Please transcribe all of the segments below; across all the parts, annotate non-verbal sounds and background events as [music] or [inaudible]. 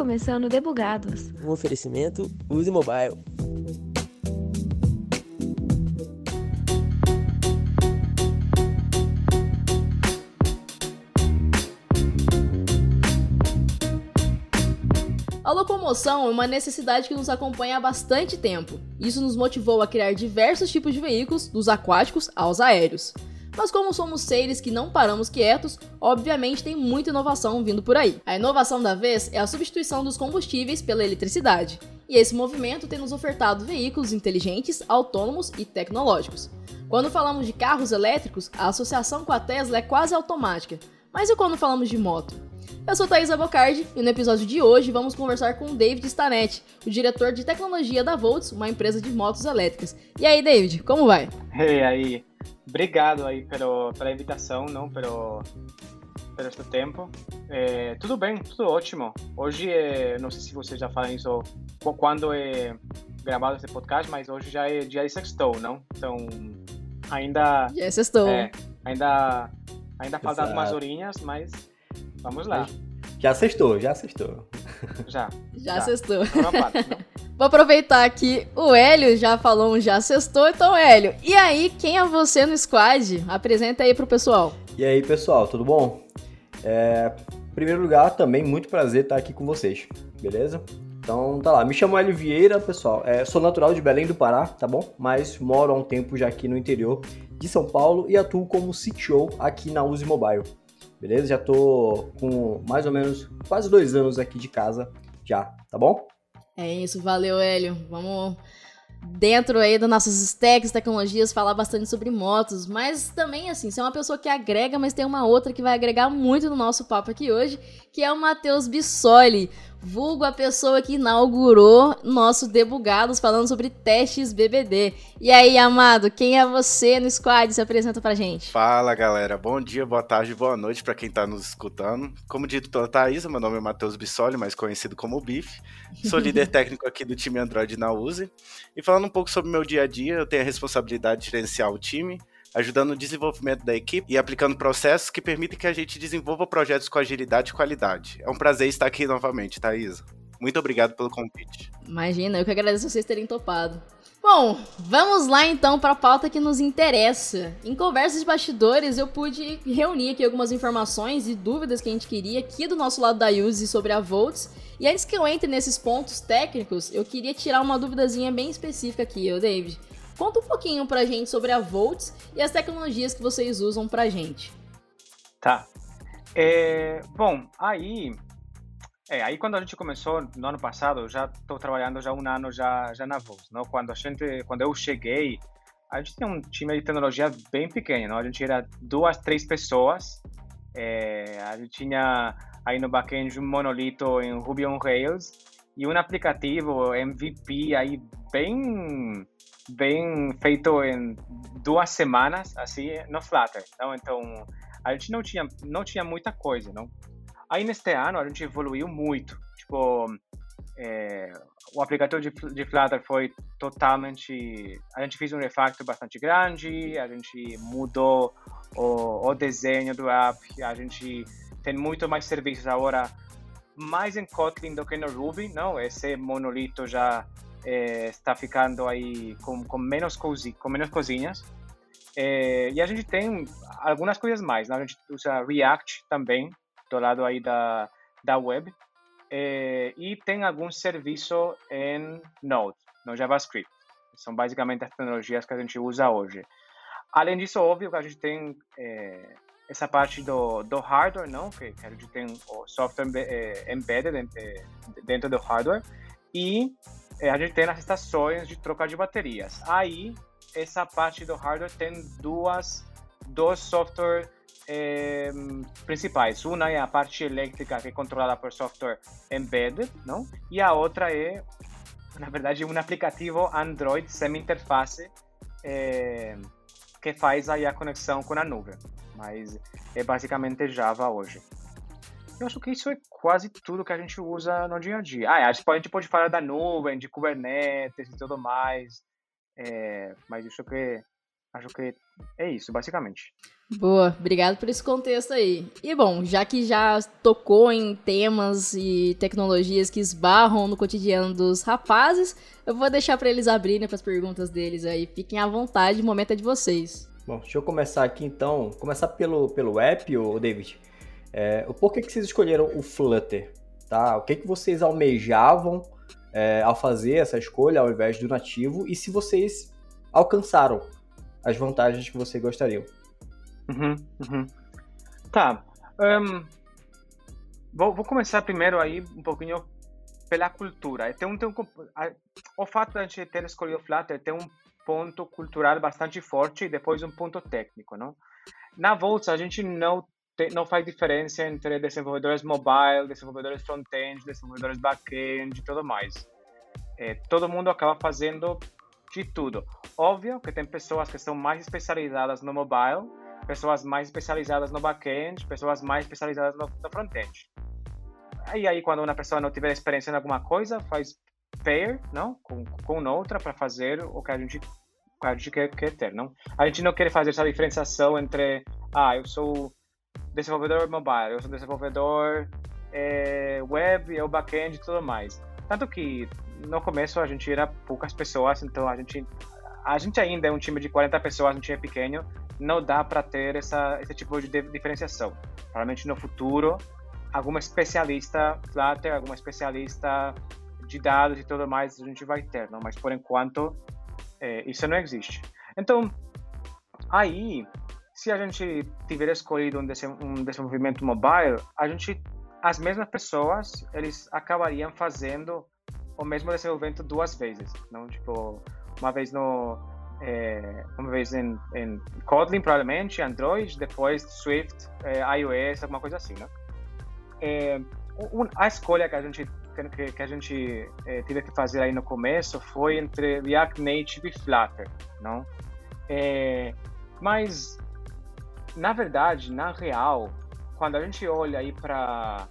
começando Debugados. Um oferecimento Use Mobile. A locomoção é uma necessidade que nos acompanha há bastante tempo. Isso nos motivou a criar diversos tipos de veículos, dos aquáticos aos aéreos. Mas como somos seres que não paramos quietos, obviamente tem muita inovação vindo por aí. A inovação da vez é a substituição dos combustíveis pela eletricidade. E esse movimento tem nos ofertado veículos inteligentes, autônomos e tecnológicos. Quando falamos de carros elétricos, a associação com a Tesla é quase automática. Mas e quando falamos de moto? Eu sou Thaisa Bocardi e no episódio de hoje vamos conversar com o David Stanetti, o diretor de tecnologia da Volts, uma empresa de motos elétricas. E aí, David, como vai? E hey, aí, obrigado aí pelo, pela invitação, não pelo pelo este tempo. É, tudo bem, tudo ótimo. Hoje, é, não sei se vocês já falam isso quando é gravado esse podcast, mas hoje já é dia de sextou, não? Então, ainda... Já é sextou. É, ainda, ainda faltam algumas horinhas, mas Vamos lá. Já sextou, já sextou. Já. Já, já. sextou. [laughs] Vou aproveitar que o Hélio já falou um já sextou, então Hélio, e aí, quem é você no squad? Apresenta aí pro pessoal. E aí, pessoal, tudo bom? É, em primeiro lugar, também muito prazer estar aqui com vocês, beleza? Então tá lá, me chamo Hélio Vieira, pessoal. É, sou natural de Belém do Pará, tá bom? Mas moro há um tempo já aqui no interior de São Paulo e atuo como CTO aqui na Use Mobile beleza? Já tô com mais ou menos quase dois anos aqui de casa já, tá bom? É isso, valeu, Hélio. Vamos dentro aí das nossas stacks, tecnologias, falar bastante sobre motos, mas também, assim, você é uma pessoa que agrega, mas tem uma outra que vai agregar muito no nosso papo aqui hoje, que é o Matheus Bissoli, vulgo a pessoa que inaugurou nosso Debugados falando sobre testes BBD. E aí, amado, quem é você no squad? Se apresenta pra gente. Fala, galera. Bom dia, boa tarde, boa noite para quem tá nos escutando. Como dito pela Thaisa, meu nome é Matheus Bissoli, mais conhecido como Biff. Sou líder [laughs] técnico aqui do time Android na USE. E falando um pouco sobre meu dia a dia, eu tenho a responsabilidade de gerenciar o time, ajudando no desenvolvimento da equipe e aplicando processos que permitem que a gente desenvolva projetos com agilidade e qualidade. É um prazer estar aqui novamente, Thaisa. Muito obrigado pelo convite. Imagina, eu que agradeço vocês terem topado. Bom, vamos lá então para a pauta que nos interessa. Em conversas de bastidores, eu pude reunir aqui algumas informações e dúvidas que a gente queria aqui do nosso lado da Use sobre a Volts. E antes que eu entre nesses pontos técnicos, eu queria tirar uma duvidazinha bem específica aqui, David. Conta um pouquinho pra gente sobre a Volts e as tecnologias que vocês usam pra gente. Tá. É, bom, aí, é, aí quando a gente começou no ano passado, eu já estou trabalhando já um ano já já na Volts, não? Quando a gente, quando eu cheguei, a gente tinha um time de tecnologia bem pequeno, não? A gente era duas, três pessoas. É, a gente tinha aí no backend um monolito em Ruby on Rails e um aplicativo MVP aí bem bem feito em duas semanas, assim, no Flutter. Não? Então, a gente não tinha, não tinha muita coisa, não? Aí, neste ano, a gente evoluiu muito. Tipo, é, o aplicativo de, de Flutter foi totalmente... A gente fez um refactor bastante grande, a gente mudou o, o desenho do app, a gente tem muito mais serviços agora, mais em Kotlin do que no Ruby, não? Esse monolito já é, está ficando aí com, com, menos, cosi, com menos cozinhas. É, e a gente tem algumas coisas mais, né? a gente usa React também, do lado aí da, da web, é, e tem algum serviço em Node, no JavaScript. São basicamente as tecnologias que a gente usa hoje. Além disso, óbvio que a gente tem é, essa parte do, do hardware, não? Que, gente tem o software é, embedded é, dentro do hardware, e é, a gente tem as estações de troca de baterias. Aí, essa parte do hardware tem duas, dois software é, principais. Uma é a parte elétrica que é controlada por software embedded, não? E a outra é, na verdade, um aplicativo Android semi-interface que faz aí a conexão com a nuvem. Mas é basicamente Java hoje. Eu acho que isso é quase tudo que a gente usa no dia a dia. Ah, pode, a gente pode falar da nuvem, de Kubernetes e tudo mais. É, mas isso que acho que é isso, basicamente. Boa, obrigado por esse contexto aí. E bom, já que já tocou em temas e tecnologias que esbarram no cotidiano dos rapazes, eu vou deixar para eles abrirem para as perguntas deles aí. Fiquem à vontade, o momento é de vocês. Bom, deixa eu começar aqui então. Começar pelo, pelo app, ô David. É, por que, que vocês escolheram o Flutter? Tá? O que, que vocês almejavam é, ao fazer essa escolha ao invés do nativo? E se vocês alcançaram as vantagens que vocês gostariam? Uhum, uhum. Tá. Um, vou, vou, começar primeiro aí um pouquinho pela cultura. Tem um, tem um, o fato de a gente ter escolhido o Flutter tem um ponto cultural bastante forte e depois um ponto técnico, não? Na Volts a gente não não faz diferença entre desenvolvedores mobile, desenvolvedores front-end, desenvolvedores back-end e tudo mais. É, todo mundo acaba fazendo de tudo. Óbvio que tem pessoas que são mais especializadas no mobile pessoas mais especializadas no back-end, pessoas mais especializadas no, no front-end. E aí, quando uma pessoa não tiver experiência em alguma coisa, faz pair, não? Com, com outra para fazer o que a gente, que a gente quer, quer, ter, não? A gente não quer fazer essa diferenciação entre, ah, eu sou desenvolvedor mobile, eu sou desenvolvedor é, web, eu back-end e tudo mais. Tanto que no começo a gente era poucas pessoas, então a gente a gente ainda é um time de 40 pessoas, um time pequeno, não dá para ter essa, esse tipo de diferenciação. Provavelmente no futuro, alguma especialista Flutter, alguma especialista de dados e tudo mais a gente vai ter, não? mas por enquanto é, isso não existe. Então, aí, se a gente tiver escolhido um, um desenvolvimento mobile, a gente, as mesmas pessoas, eles acabariam fazendo o mesmo desenvolvimento duas vezes, não tipo uma vez no é, uma vez em, em, Kotlin, provavelmente, Android, depois Swift, é, iOS, alguma coisa assim, né? É, um, a escolha que a gente que, que a gente é, teve que fazer aí no começo foi entre React Native e Flutter, não? É, mas na verdade, na real, quando a gente olha aí para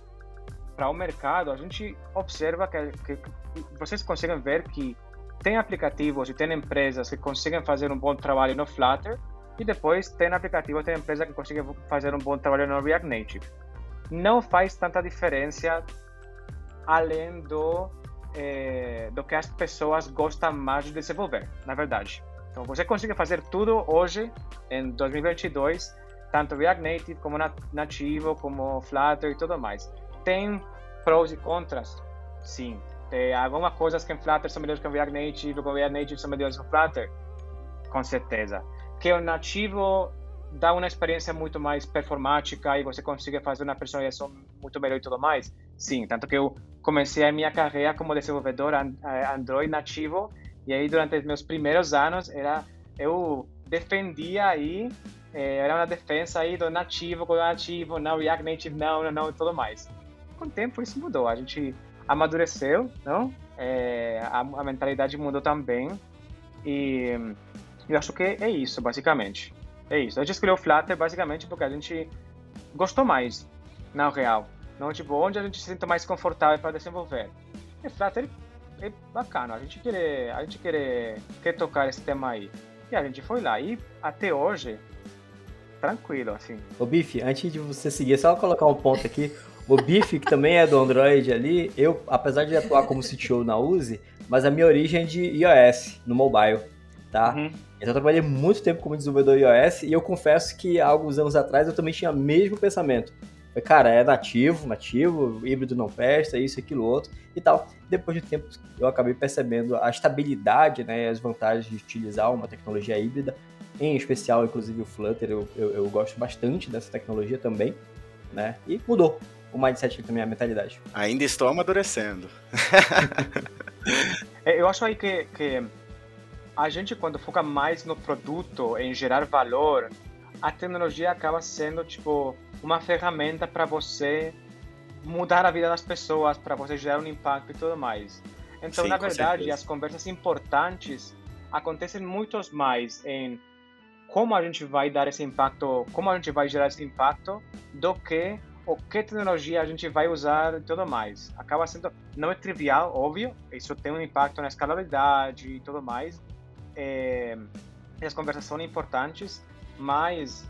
para o mercado, a gente observa que, que, vocês conseguem ver que tem aplicativos e tem empresas que conseguem fazer um bom trabalho no Flutter e depois tem aplicativos, tem empresas que conseguem fazer um bom trabalho no React Native. Não faz tanta diferença além do, é, do que as pessoas gostam mais de desenvolver, na verdade. Então você consegue fazer tudo hoje, em 2022, tanto React Native como nativo, como Flutter e tudo mais. Tem prós e contras? Sim. Tem algumas coisas que em Flutter são melhores que o React Native, que o React Native são melhores que o Flutter? Com certeza. Que o nativo dá uma experiência muito mais performática e você consegue fazer uma personalização muito melhor e tudo mais? Sim, tanto que eu comecei a minha carreira como desenvolvedor eh, Android nativo e aí durante os meus primeiros anos era eu defendia aí eh, era uma defesa aí do nativo com o nativo, não React Native não, não, não e tudo mais. Com o tempo isso mudou, a gente amadureceu, não? É, a, a, mentalidade mudou também. E eu acho que é isso, basicamente. É isso. A gente escolheu o Flutter basicamente porque a gente gostou mais, na real. Não, tipo, onde a gente se sente mais confortável para desenvolver. E Flutter é bacana. A gente quer, a gente quer, quer tocar esse tema aí. E a gente foi lá. E até hoje, tranquilo, assim. Ô Bife, antes de você seguir, só colocar um ponto aqui. O Biff, que também é do Android ali, eu, apesar de atuar como CTO na Uzi, mas a minha origem é de iOS, no mobile, tá? Uhum. Então eu trabalhei muito tempo como desenvolvedor iOS e eu confesso que há alguns anos atrás eu também tinha o mesmo pensamento. Falei, cara, é nativo, nativo, híbrido não presta, isso, aquilo, outro e tal. Depois de tempo eu acabei percebendo a estabilidade né, e as vantagens de utilizar uma tecnologia híbrida, em especial, inclusive o Flutter, eu, eu, eu gosto bastante dessa tecnologia também, né? E mudou o mindset também, a mentalidade. Ainda estou amadurecendo. [laughs] É, eu acho aí que, que a gente, quando foca mais no produto, em gerar valor, a tecnologia acaba sendo, tipo, uma ferramenta para você mudar a vida das pessoas, para você gerar um impacto e tudo mais. Então, Sim, na verdade, certeza. as conversas importantes acontecem muito mais em como a gente vai dar esse impacto, como a gente vai gerar esse impacto, do que o que tecnologia a gente vai usar e tudo mais. Acaba sendo, não é trivial, óbvio, isso tem um impacto na escalabilidade e tudo mais. É, as conversas são importantes, mas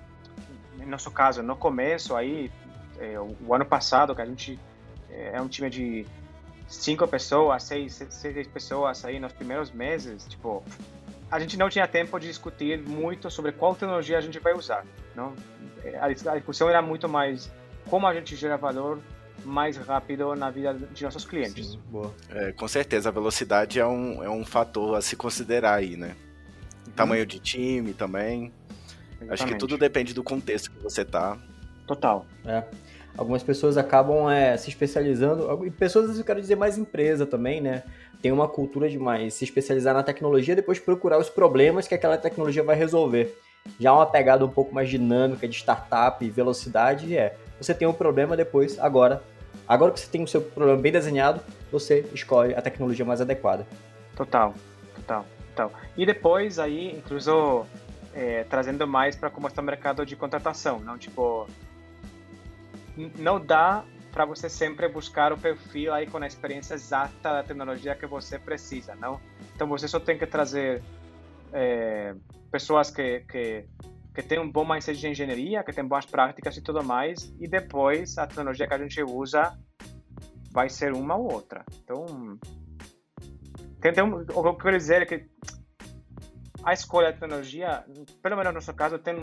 no nosso caso, no começo aí, é, o, ano passado, que a gente é, é um time de cinco pessoas, seis, seis, seis pessoas aí nos primeiros meses, tipo, a gente não tinha tempo de discutir muito sobre qual tecnologia a gente vai usar. Não? A, a discussão era muito mais como a gente gera valor mais rápido na vida de nossos clientes. Sim, é, com certeza, a velocidade é um, é um fator a se considerar aí, né? Tamanho hum. de time também. Exatamente. Acho que tudo depende do contexto que você tá. Total. É. Algumas pessoas acabam é, se especializando, e pessoas, eu quero dizer mais empresa também, né? Tem uma cultura de mais se especializar na tecnologia, depois procurar os problemas que aquela tecnologia vai resolver. Já uma pegada um pouco mais dinâmica de startup e velocidade é, você tem um problema depois, agora, agora que você tem o seu problema bem desenhado, você escolhe a tecnologia mais adequada. Total, total, total. E depois aí, incluso é, trazendo mais para como está o mercado de contratação, não tipo não dá para você sempre buscar o perfil aí com a experiência exata da tecnologia que você precisa, não? Então você só tem que trazer é, pessoas que, que que tem um bom mindset de engenharia, que tem boas práticas e tudo mais, e depois a tecnologia que a gente usa vai ser uma ou outra. Então, tem, tem um, o que eu quero dizer é que a escolha da tecnologia, pelo menos no nosso caso, tem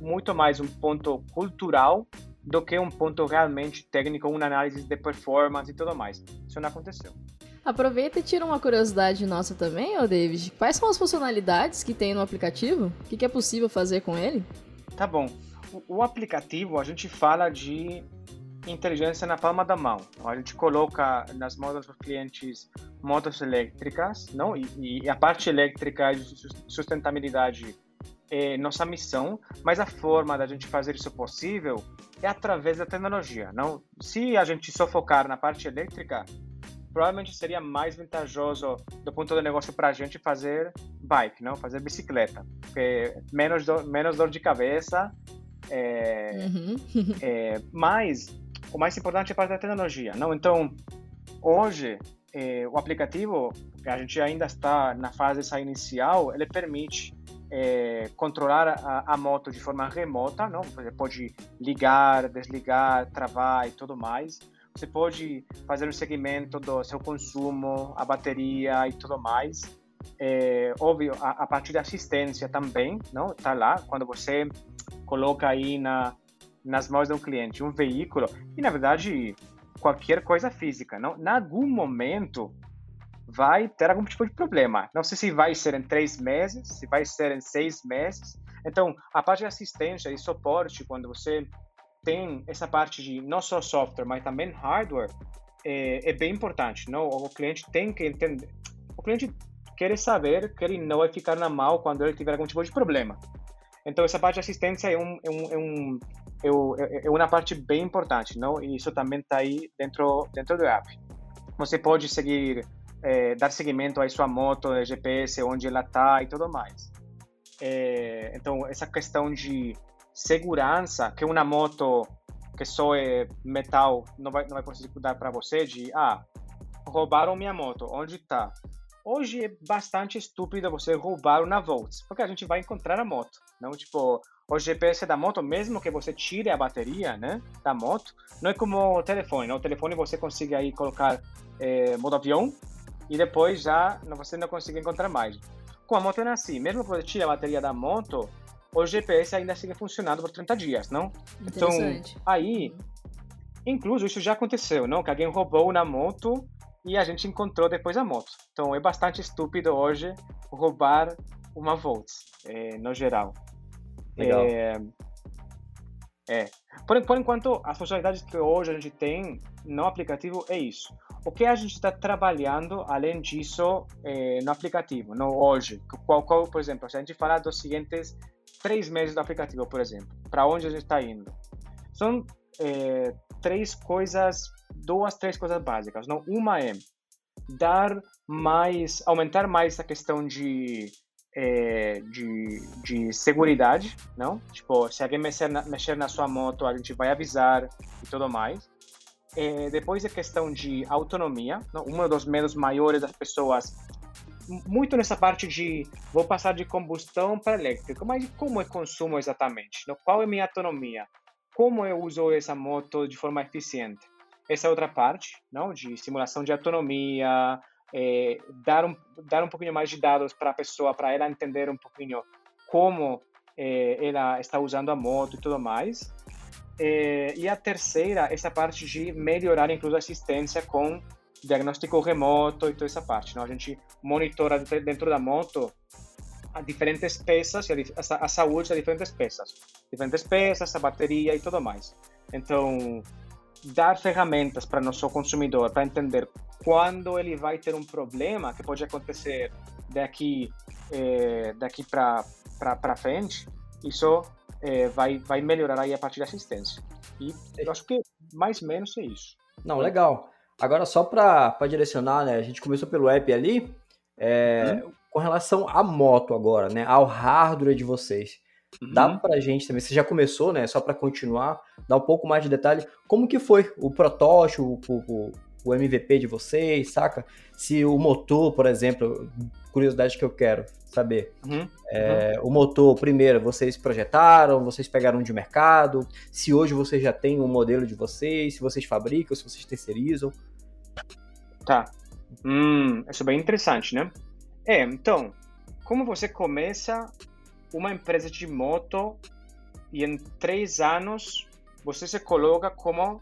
muito mais um ponto cultural do que um ponto realmente técnico, uma análise de performance e tudo mais. Isso não aconteceu. Aproveita e tira uma curiosidade nossa também, ô David. Quais são as funcionalidades que tem no aplicativo? O que, que é possível fazer com ele? Tá bom. O, o, aplicativo, a gente fala de inteligência na palma da mão. A gente coloca nas mãos dos clientes motos elétricas, não? E, e a parte elétrica de sustentabilidade é nossa missão, mas a forma da gente fazer isso possível é através da tecnologia. Não, se a gente só focar na parte elétrica, provavelmente seria mais vantajoso do ponto de negócio para a gente fazer bike, não, fazer bicicleta, porque menos dor, menos dor de cabeça. É, uhum. [laughs] é, mas o mais importante é a parte da tecnologia, não? Então, hoje é, o aplicativo, a gente ainda está na fase inicial, ele permite é, controlar a, a, moto de forma remota, não? Você pode ligar, desligar, travar e tudo mais. Você pode fazer o segmento do seu consumo, a bateria e tudo mais. É, óbvio, a, a parte da assistência também, não? Tá lá quando você coloca aí na nas mãos de um cliente um veículo e na verdade qualquer coisa física, não? Em algum momento vai ter algum tipo de problema. Não sei se vai ser em três meses, se vai ser em seis meses. Então, a parte de assistência e suporte, quando você tem essa parte de não só software, mas também hardware, é, é bem importante. Não? O cliente tem que entender. O cliente quer saber que ele não vai ficar na mão quando ele tiver algum tipo de problema. Então, essa parte de assistência é, um, é, um, é, um, é, é uma parte bem importante, não? E isso também está aí dentro, dentro do app. Você pode seguir é, dar seguimento à sua moto, GPS, onde ela está e tudo mais. É, então, essa questão de segurança, que uma moto que só é metal não vai, não vai conseguir dar para você, de, ah, roubaram minha moto, onde está? Hoje é bastante estúpido você roubar uma Volts, porque a gente vai encontrar a moto, não tipo o GPS da moto, mesmo que você tire a bateria, né, da moto, não é como o telefone, não? o telefone você consegue aí colocar é, modo avião e depois já você não consegue encontrar mais. Com a moto é assim, mesmo que você tire a bateria da moto, o GPS ainda sigue funcionando por 30 dias, não? Então, aí, incluso isso já aconteceu, não? Que alguém roubou na moto e a gente encontrou depois a moto. Então, é bastante estúpido hoje roubar uma Volts, é, no geral. Legal. É, é. Por, por enquanto, as funcionalidades que hoje a gente tem no aplicativo é isso. O que a gente está trabalhando além disso é, no aplicativo, no hoje? Qual, qual, por exemplo, se a gente falar dos seguintes três meses do aplicativo, por exemplo, para onde a gente está indo, são é, três coisas, duas, três coisas básicas. Não, uma é dar mais, aumentar mais a questão de é, de, de segurança, não? Tipo, se alguém mexer na, mexer na sua moto, a gente vai avisar e tudo mais. É, depois a questão de autonomia, não? um dos medos maiores das pessoas, muito nessa parte de vou passar de combustão para elétrico, mas como eu consumo exatamente? Qual é minha autonomia? Como eu uso essa moto de forma eficiente? Essa é outra parte, não, de simulação de autonomia, é, dar um dar um pouquinho mais de dados para a pessoa, para ela entender um pouquinho como é, ela está usando a moto e tudo mais. É, e a terceira, essa parte de melhorar incluso a assistência com diagnóstico remoto e toda essa parte. Não? A gente monitora dentro da moto a diferentes peças a, a, a saúde de diferentes peças. Diferentes peças, a bateria e tudo mais. Então, dar ferramentas para nosso consumidor para entender quando ele vai ter um problema que pode acontecer daqui é, daqui para para frente, isso é, vai vai melhorar aí a partir da assistência. E eu acho que mais ou menos é isso. Não, legal. Agora só para direcionar, né? A gente começou pelo app ali, é, hum? com relação à moto agora, né? Ao hardware de vocês. Uhum. Dá pra gente também, você já começou, né? Só para continuar, dar um pouco mais de detalhe. Como que foi o protótipo, o, o, MVP de vocês, saca? Se o motor, por exemplo, curiosidade que eu quero saber. Uhum. É, uhum. O motor, primeiro, vocês projetaram, vocês pegaram de mercado, se hoje vocês já têm um modelo de vocês, se vocês fabricam, se vocês terceirizam. Tá. Hum, isso é bem interessante, né? É, então, como você começa uma empresa de moto e em três anos você se coloca como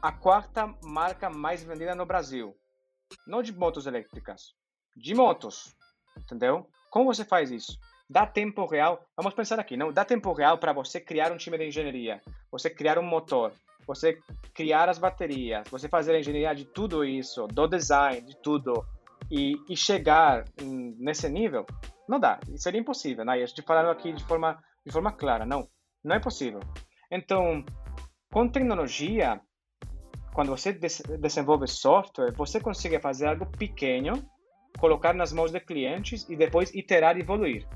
a quarta marca mais vendida no Brasil. Não de motos elétricas, de motos. Entendeu? Como você faz isso? Dá tempo real. Vamos pensar aqui, não? Dá tempo real para você criar um time de engenharia, você criar um motor, você criar as baterias, você fazer a engenharia de tudo isso, do design, de tudo, e, e chegar nesse nível, não dá. Seria impossível, né? Gente falando aqui de forma, de forma clara, não. Não é possível. Então, com tecnologia, quando você des desenvolve software, você consegue fazer algo pequeno, colocar nas mãos de clientes e depois iterar e evoluir.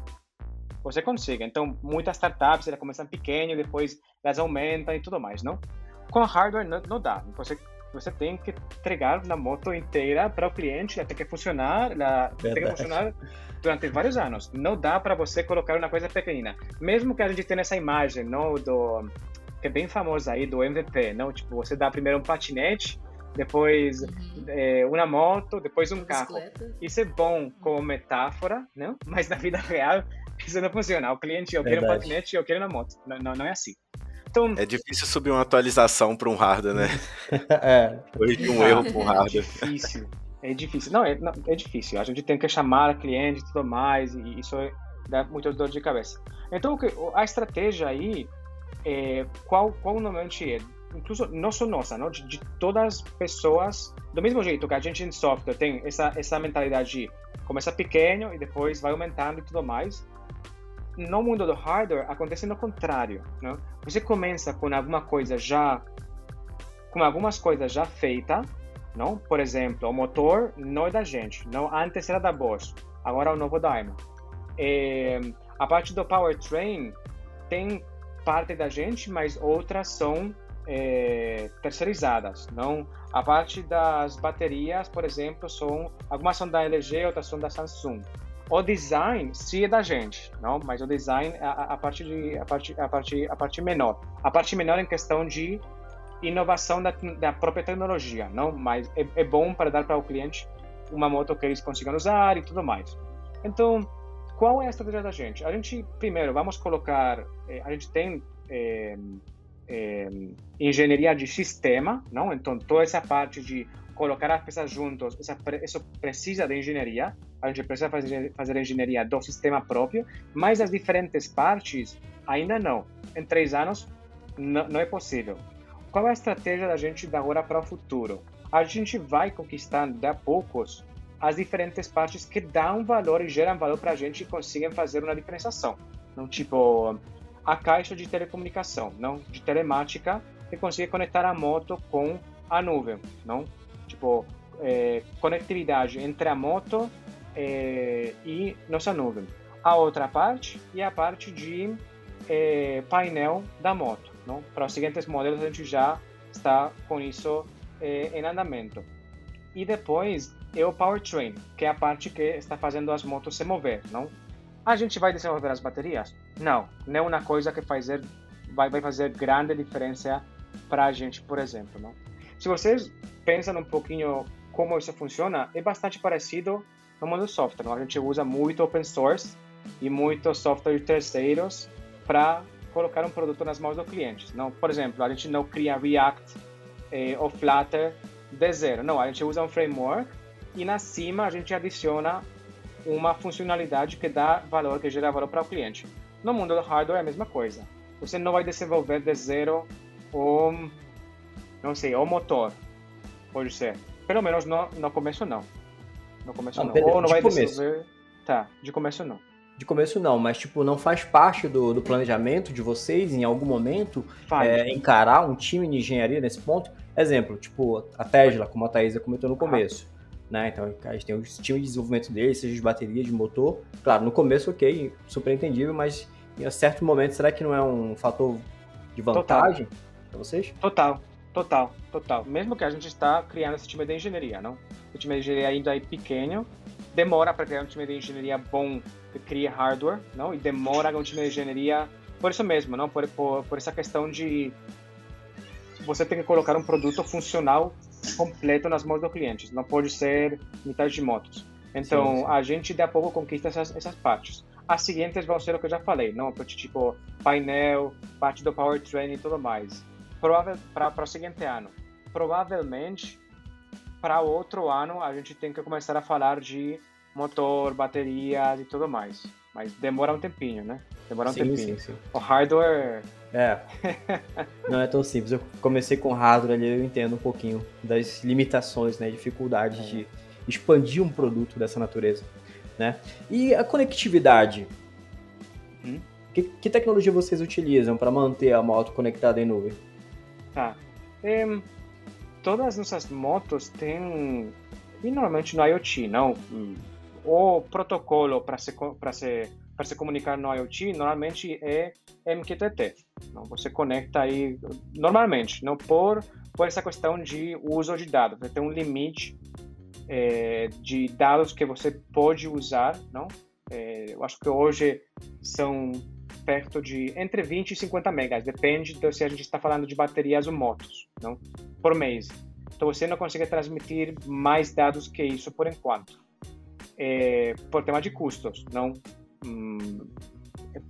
Você consegue. Então, muitas startups elas começam pequeno, depois elas aumentam e tudo mais, não? Com hardware não, não dá. Você você tem que entregar na moto inteira para o cliente, tem que funcionar, ela tem que funcionar durante vários anos. Não dá para você colocar uma coisa pequenina. Mesmo que a gente tenha essa imagem, não do que é bem famosa aí do MVP, não? Tipo, você dá primeiro um patinete, depois uhum. é, uma moto, depois um carro. Isso é bom como metáfora, não? Mas na vida real [laughs] isso não funciona. O cliente eu quero um patinete, eu quero uma moto. Não, não, não é assim. Então, é difícil subir uma atualização para um hardware, né? [laughs] é. De um erro com um hardware. É difícil. É difícil. Não é, não, é difícil. A gente tem que chamar cliente e tudo mais, e isso dá muita dor de cabeça. Então, a estratégia aí, é, qual, qual normalmente é? Incluso não só nossa, não? De, de, todas as pessoas, do mesmo jeito que a gente em software tem essa, essa mentalidade de começar pequeno e depois vai aumentando e tudo mais, no mundo do hardware acontece no contrário, não? Você começa com alguma coisa já com algumas coisas já feita, não? Por exemplo, o motor não é da gente, não antes era da Bosch, agora é o novo Daimler. É, a parte do powertrain tem parte da gente, mas outras são é, terceirizadas, não? A parte das baterias, por exemplo, são algumas são da LG, outras são da Samsung o design sim é da gente, não? Mas o design é a, a parte de a parte a parte a parte menor. A parte menor em questão de inovação da, da própria tecnologia, não? Mas é, é bom para dar para o cliente uma moto que eles consigam usar e tudo mais. Então, qual é a estratégia da gente? A gente primeiro vamos colocar, eh, a gente tem é, é, engenharia de sistema, não? Então toda essa parte de colocar as peças juntos, isso precisa de engenharia, a gente precisa fazer, fazer engenharia do sistema próprio, mas as diferentes partes ainda não. Em três anos não, não é possível. Qual é a estratégia da gente da agora para o futuro? A gente vai conquistando a poucos as diferentes partes que dão valor e geram valor para a gente e conseguem fazer uma diferenciação. Não tipo a caixa de telecomunicação, não de telemática que consegue conectar a moto com a nuvem, não tipo, é, conectividade entre a moto é, e nossa nuvem. A outra parte é a parte de é, painel da moto. Não? Para os seguintes modelos a gente já está com isso é, em andamento. E depois é o powertrain, que é a parte que está fazendo as motos se mover, não? A gente vai desenvolver as baterias? Não, não é uma coisa que fazer, vai, vai fazer grande diferença para a gente, por exemplo, não? Se vocês pensam um pouquinho como isso funciona, é bastante parecido no mundo do software. Não? A gente usa muito open source e muito software de terceiros para colocar um produto nas mãos do cliente. Não, por exemplo, a gente não cria React eh, ou Flutter de zero. Não, a gente usa um framework e na cima a gente adiciona uma funcionalidade que dá valor, que gera valor para o cliente. No mundo do hardware é a mesma coisa. Você não vai desenvolver de zero o, não sei, o motor, pode ser. Pelo menos no, no começo não. No começo não. não. Ou não vai começo. desenvolver... Tá, de começo não. De começo não, mas tipo, não faz parte do, do planejamento de vocês em algum momento é, encarar um time de engenharia nesse ponto? Exemplo, tipo, a Tesla, como a Thaisa comentou no começo. Né? Então, a gente tem o time de desenvolvimento deles, seja de bateria, de motor. Claro, no começo, ok, super entendível, mas em certo momento, será que não é um fator de vantagem para vocês? Total, total, total. Mesmo que a gente está criando esse time de engenharia, não? O time de engenharia ainda é pequeno, demora para criar um time de engenharia bom que cria hardware, não? E demora um time de engenharia por isso mesmo, não? Por, por, por essa questão de você tem que colocar um produto funcional completo nas mãos do cliente. Não pode ser metade de motos. Então, sim, sim. a gente de a pouco conquista essas, essas partes. As seguintes vão ser o que eu já falei, não? Tipo, painel, parte do powertrain e tudo mais. Para o seguinte ano. Provavelmente para outro ano a gente tem que começar a falar de motor, baterias e tudo mais. Mas demora um tempinho, né? Demora um sim, tempinho. Sim, sim. O hardware. É. [laughs] Não é tão simples. Eu comecei com hardware ali, eu entendo um pouquinho das limitações, né? Dificuldades é. de expandir um produto dessa natureza. Né? E a conectividade? Hum? Que, que tecnologia vocês utilizam para manter a moto conectada em nuvem? Tá. todas as nossas motos têm, e normalmente no IoT, não? O protocolo para se, se, se comunicar no IoT normalmente é MQTT. Não? Você conecta aí, normalmente, não por, por essa questão de uso de dados. Você tem um limite é, de dados que você pode usar, não? É, eu acho que hoje são perto de entre 20 e 50 megas, depende de se a gente está falando de baterias ou motos, não? Por mês. Então você não consegue transmitir mais dados que isso por enquanto, é, por tema de custos, não? Hum,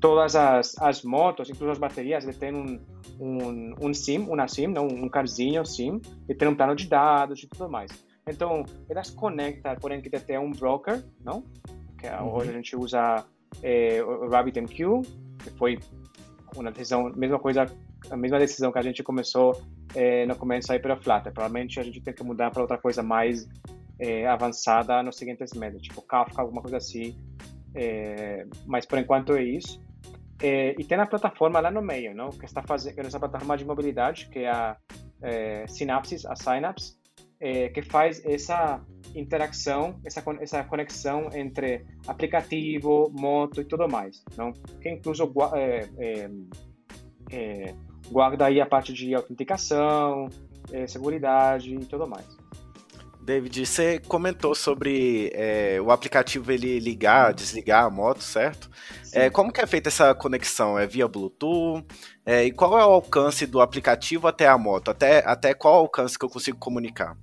todas as, as motos, inclusive as baterias, eles têm um, um, um SIM, uma SIM, não, um carzinho SIM, e tem um plano de dados e tudo mais. Então, elas conectam por MQTT a um broker, não? Que é, uhum. hoje a gente usa é, o RabbitMQ, que foi uma decisão, mesma coisa, a mesma decisão que a gente começou é, no começo aí para Flutter. Provavelmente a gente tem que mudar para outra coisa mais é, avançada nos seguintes meses, tipo Kafka, alguma coisa assim. É, mas por enquanto é isso. É, e tem a plataforma lá no meio, não? Que está fazendo essa plataforma de mobilidade, que é a é, Synapses, a Synapse, é, que faz essa interação, essa, essa conexão entre aplicativo, moto e tudo mais, não? Que incluso é, é, é, guarda aí a parte de autenticação, é, segurança e tudo mais. David, você comentou sobre é, o aplicativo ele ligar, desligar a moto, certo? É, como que é feita essa conexão? É via Bluetooth? É, e qual é o alcance do aplicativo até a moto? Até, até qual alcance que eu consigo comunicar?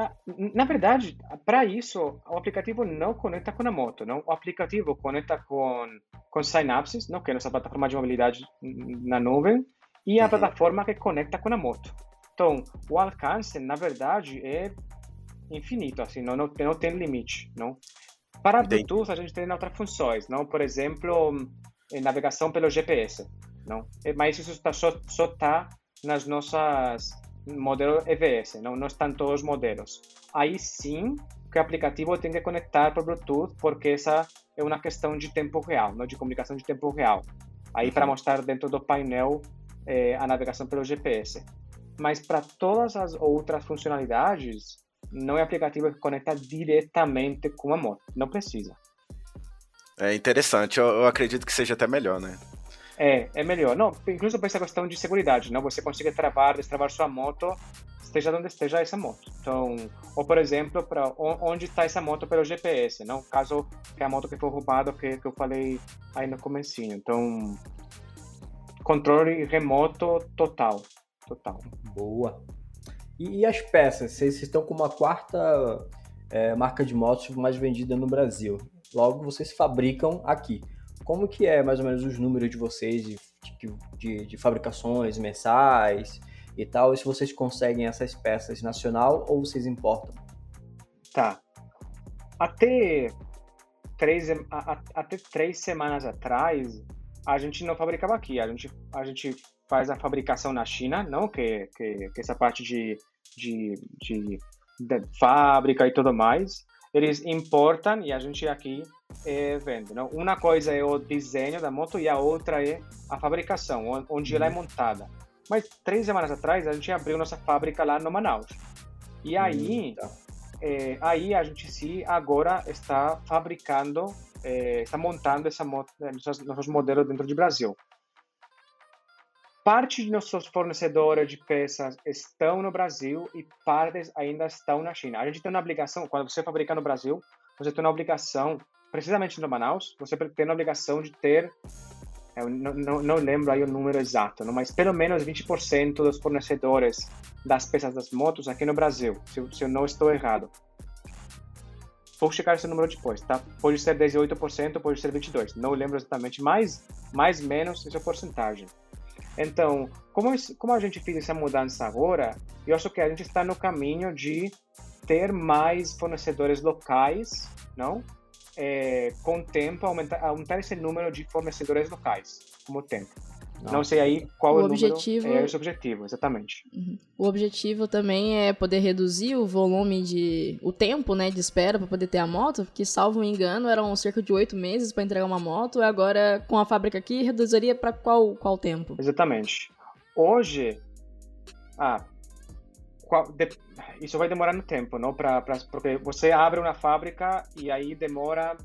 Ah, na verdade, para isso, o aplicativo não conecta com a moto, não? O aplicativo conecta com, com Synapses, não? que é nossa plataforma de mobilidade na nuvem, e a uhum. plataforma que conecta com a moto. Então, o alcance, na verdade, é infinito, assim, não, não, não tem limite, não? Para Bluetooth, a gente tem outras funções, não? Por exemplo, navegação pelo GPS, não? Mas isso está, só está nas nossas modelo EVS, não, não estão todos os modelos. Aí sim que o aplicativo tem que conectar por Bluetooth, porque essa é uma questão de tempo real, não de comunicação de tempo real. Aí para mostrar dentro do painel é, a navegação pelo GPS. Mas para todas as outras funcionalidades, não é aplicativo que conecta diretamente com a moto, não precisa. É interessante, eu, eu acredito que seja até melhor, né? É, é melhor. Não, incluso por essa questão de segurança, não? Você consegue travar, destravar sua moto esteja onde esteja essa moto. Então, ou por exemplo, para onde está essa moto pelo GPS, não? Caso que a moto que foi roubada, que, que eu falei aí no comecinho. Então, controle remoto total, total. Boa. E, e as peças? Vocês estão com uma quarta é, marca de motos mais vendida no Brasil. Logo, vocês fabricam aqui. Como que é mais ou menos os números de vocês de, de, de fabricações mensais e tal? E se vocês conseguem essas peças nacional ou vocês importam? Tá. Até três, a, até três semanas atrás, a gente não fabricava aqui. A gente, a gente faz a fabricação na China, não que, que, que essa parte de, de, de, de, fábrica e tudo mais. Eles importam e a gente aqui é, vende. Não? Uma coisa é o desenho da moto e a outra é a fabricação, onde ela é uhum. montada. Mas três semanas atrás a gente abriu nossa fábrica lá no Manaus. E aí, é, aí a gente sim agora está fabricando, é, está montando essa moto, nossos, nossos modelos dentro do Brasil. Parte de nossos fornecedores de peças estão no Brasil e partes ainda estão na China. A gente tem uma obrigação, quando você fabrica no Brasil, você tem uma obrigação precisamente no Manaus, você tem a obrigação de ter, eu não, não, não lembro aí o número exato, mas pelo menos 20% dos fornecedores das peças das motos aqui no Brasil, se, se eu não estou errado. Vou checar esse número depois, tá? Pode ser 18%, pode ser 22%, não lembro exatamente, mas mais menos essa porcentagem. Então, como, como a gente fez essa mudança agora, eu acho que a gente está no caminho de ter mais fornecedores locais, não? É, com o tempo, aumentar, aumentar esse número de fornecedores locais, como tempo. Não. Não sei aí qual o é o objetivo... número, é esse objetivo, exatamente. Uhum. O objetivo também é poder reduzir o volume de... o tempo, né, de espera para poder ter a moto, que, salvo engano, eram cerca de oito meses para entregar uma moto, e agora, com a fábrica aqui, reduziria para qual, qual tempo? Exatamente. Hoje... Ah, qual, de, isso vai demorar no tempo, não? Pra, pra, porque você abre uma fábrica e aí demora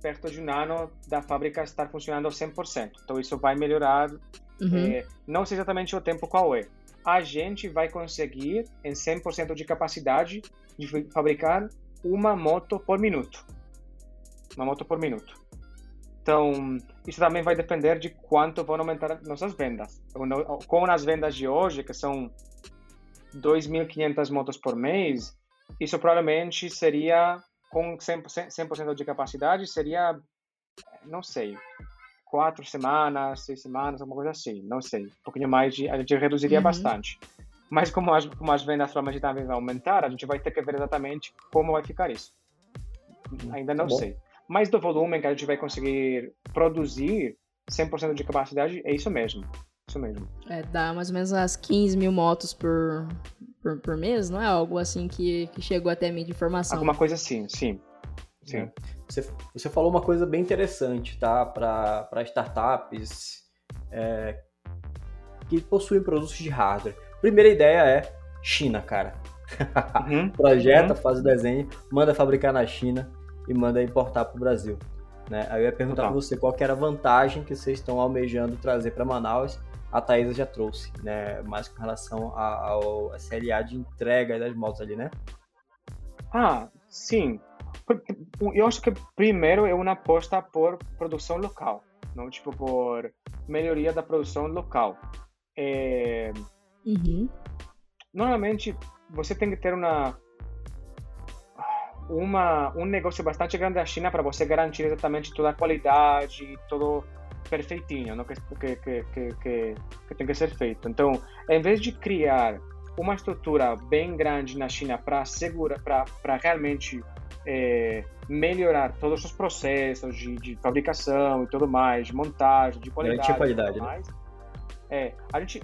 perto de um ano da fábrica estar funcionando 100%. Então isso vai melhorar. Uhum. É, não sei exatamente o tempo qual é. A gente vai conseguir em 100% de capacidade de fabricar uma moto por minuto. Uma moto por minuto. Então, isso também vai depender de quanto vão aumentar nossas vendas. Com as vendas de hoje, que são 2.500 motos por mês, isso provavelmente seria, com 100%, 100 de capacidade, seria, não sei, quatro semanas, seis semanas, alguma coisa assim, não sei. Um pouquinho mais, de, a gente reduziria uhum. bastante. Mas como as, como as vendas provavelmente também vão aumentar, a gente vai ter que ver exatamente como vai ficar isso. Ainda não tá sei. Mas do volume que a gente vai conseguir produzir 100% de capacidade, é isso mesmo. Isso mesmo. É, dá mais ou menos umas 15 mil motos por, por, por mês, não é algo assim que, que chegou até mim de informação? Alguma coisa assim, sim. sim. É. Você, você falou uma coisa bem interessante, tá? Para startups é, que possuem produtos de hardware. Primeira ideia é China, cara. Uhum, [laughs] Projeta, uhum. faz o desenho, manda fabricar na China e manda importar para o Brasil. Né? Aí eu ia perguntar para você qual era a vantagem que vocês estão almejando trazer para Manaus a Thaisa já trouxe, né? Mais com relação ao SLA de entrega das motos ali, né? Ah, sim. Eu acho que primeiro é uma aposta por produção local, não tipo por melhoria da produção local. É... Uhum. Normalmente você tem que ter uma uma um negócio bastante grande da China para você garantir exatamente toda a qualidade, todo perfeitinho no? que, que, que, que, que tem que ser feito. Então, em vez de criar uma estrutura bem grande na China para segura para realmente é, melhorar todos os processos de, de, fabricação e tudo mais, de montagem, de qualidade, Garantir qualidade, né? mais, é, a gente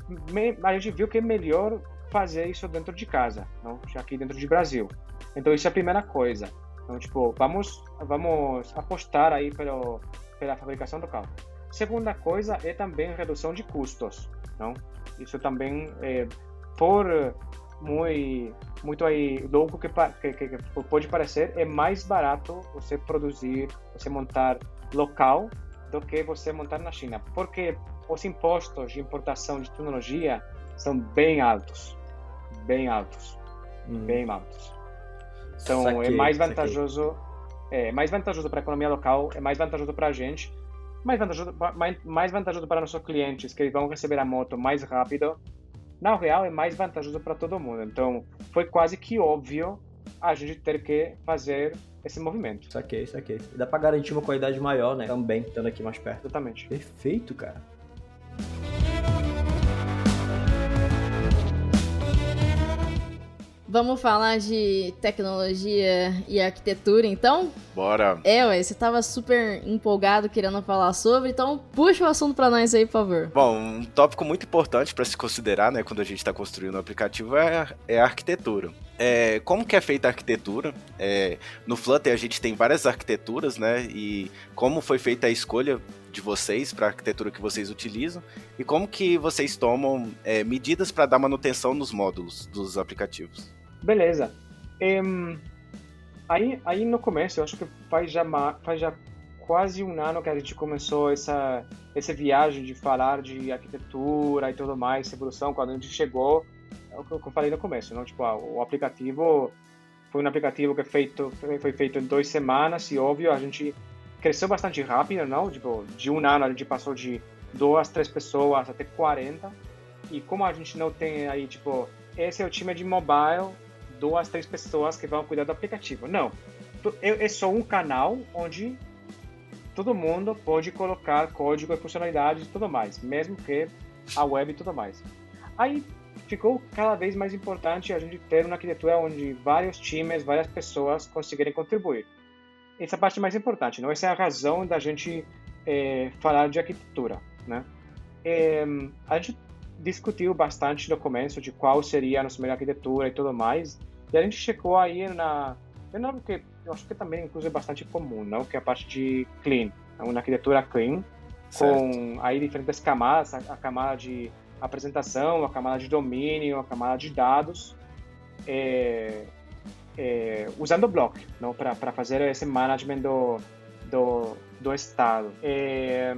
a gente viu que é melhor fazer isso dentro de casa, não? aqui dentro de Brasil. Então isso é a primeira coisa. Então tipo vamos vamos apostar aí pelo pela fabricação do carro. Segunda coisa é também redução de custos, não? Isso também é, por muito muito aí louco que, que, que, pode parecer é mais barato você produzir, você montar local do que você montar na China, porque os impostos de importação de tecnologia são bem altos, bem altos, Hum, bem altos. Então é mais vantajoso, é mais vantajoso para a economia local, é mais vantajoso para a gente, mais vantajoso, mais, mais vantajoso para nossos clientes que eles vão receber a moto mais rápido. Na real é mais vantajoso para todo mundo. Então foi quase que óbvio a gente ter que fazer esse movimento. Saquei, saquei. E dá pra garantir uma qualidade maior, né? Também, estando aqui mais perto. Exatamente. Perfeito, cara. Vamos falar de tecnologia e arquitetura, então? Bora. É, ué, você tava super empolgado querendo falar sobre, então puxa o assunto pra nós aí, por favor. Bom, um tópico muito importante para se considerar, né, quando a gente está construindo um aplicativo é, é a arquitetura. É, como que é feita a arquitetura? É, no Flutter a gente tem várias arquiteturas, né, e como foi feita a escolha de vocês para a arquitetura que vocês utilizam e como que vocês tomam é, medidas para dar manutenção nos módulos dos aplicativos. Beleza. Em, aí, aí no começo, eu acho que faz já, faz já quase um ano que a gente começou essa, essa viagem de falar de arquitetura e tudo mais, evolução, quando a gente chegou, é o que eu falei no começo, não? Tipo, ah, o aplicativo foi um aplicativo que é feito, foi feito em duas semanas e, óbvio, a gente cresceu bastante rápido, não? Tipo, de um ano a gente passou de duas, três pessoas até 40. E como a gente não tem aí, tipo, esse é o time de mobile, duas, três pessoas que vão cuidar do aplicativo. Não. É é só um canal onde todo mundo pode colocar código e funcionalidades e tudo mais, mesmo que a web e tudo mais. Aí ficou cada vez mais importante a gente ter uma arquitetura onde vários times, várias pessoas conseguirem contribuir. Essa é parte mais importante, não? Essa é a razão da gente eh, falar de arquitetura, né? Eh, a gente discutiu bastante no começo de qual seria a nossa melhor arquitetura e tudo mais, e a gente chegou aí na... Eu, não, eu acho que também, inclusive, é bastante comum, não? Que é a parte de clean, uma arquitetura clean, Certo. com aí diferentes camadas, a, a camada de apresentação, a camada de domínio, a camada de dados, é, é, usando o block não para fazer esse management do do, do estado. É,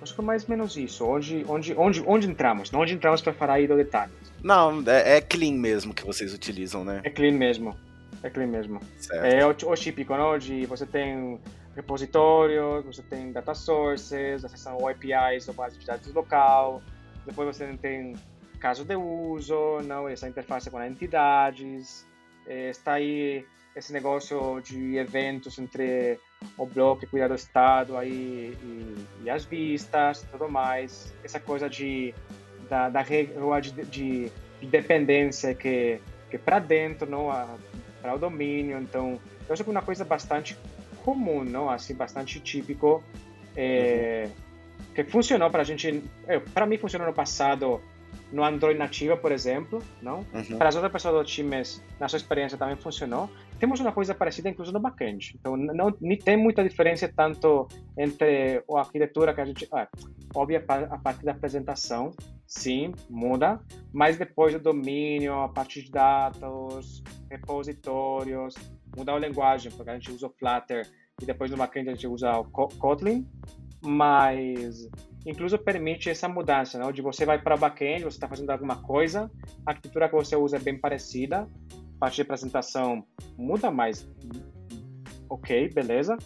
acho que é mais ou menos isso. Onde onde onde onde entramos? Onde entramos para falar aí do detalhe? Não, é, é clean mesmo que vocês utilizam, né? É clean mesmo. É clean mesmo. Certo. É o, o típico, não? De você tem repositórios, você tem data sources, acessam o APIs da base de dados local, depois você tem caso de uso, não? Essa interface com entidades, eh, está aí esse negócio de eventos entre o bloco que cuida do estado aí e, e as vistas, tudo mais, essa coisa de da, da de, de, de dependência que que para dentro, não para o domínio, então eu acho que é uma coisa bastante comum, não? Assim bastante típico é, que funcionou para a gente, para mim funcionou no passado no Android nativo, por exemplo, não? Uhum. Para as outras pessoas do times, na sua experiência também funcionou. Temos uma coisa parecida, inclusive no backend. Então, não, não tem muita diferença tanto entre a arquitetura que a gente, ah, óbvio a parte da apresentação, sim, muda, mas depois o domínio, a parte de dados, repositórios, mudar a linguagem, porque a gente usa o Flutter e depois no backend a gente usa o Kotlin, mas incluso permite essa mudança, não? de você vai para backend, você está fazendo alguma coisa, a arquitetura que você usa é bem parecida, a parte de apresentação muda, mas ok, beleza.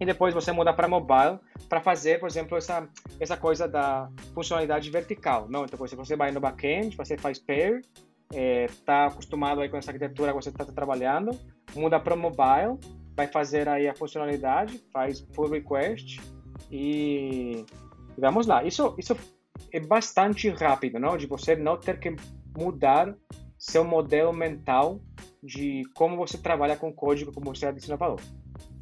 E depois você muda para mobile para fazer, por exemplo, essa essa coisa da funcionalidade vertical, não? Então, se você vai no backend, você faz pair, está é, acostumado aí com essa arquitetura que você está trabalhando, muda para mobile, vai fazer aí a funcionalidade, faz pull request e vamos lá. Isso isso é bastante rápido, não? De você não ter que mudar seu modelo mental de como você trabalha com código, como você adiciona valor.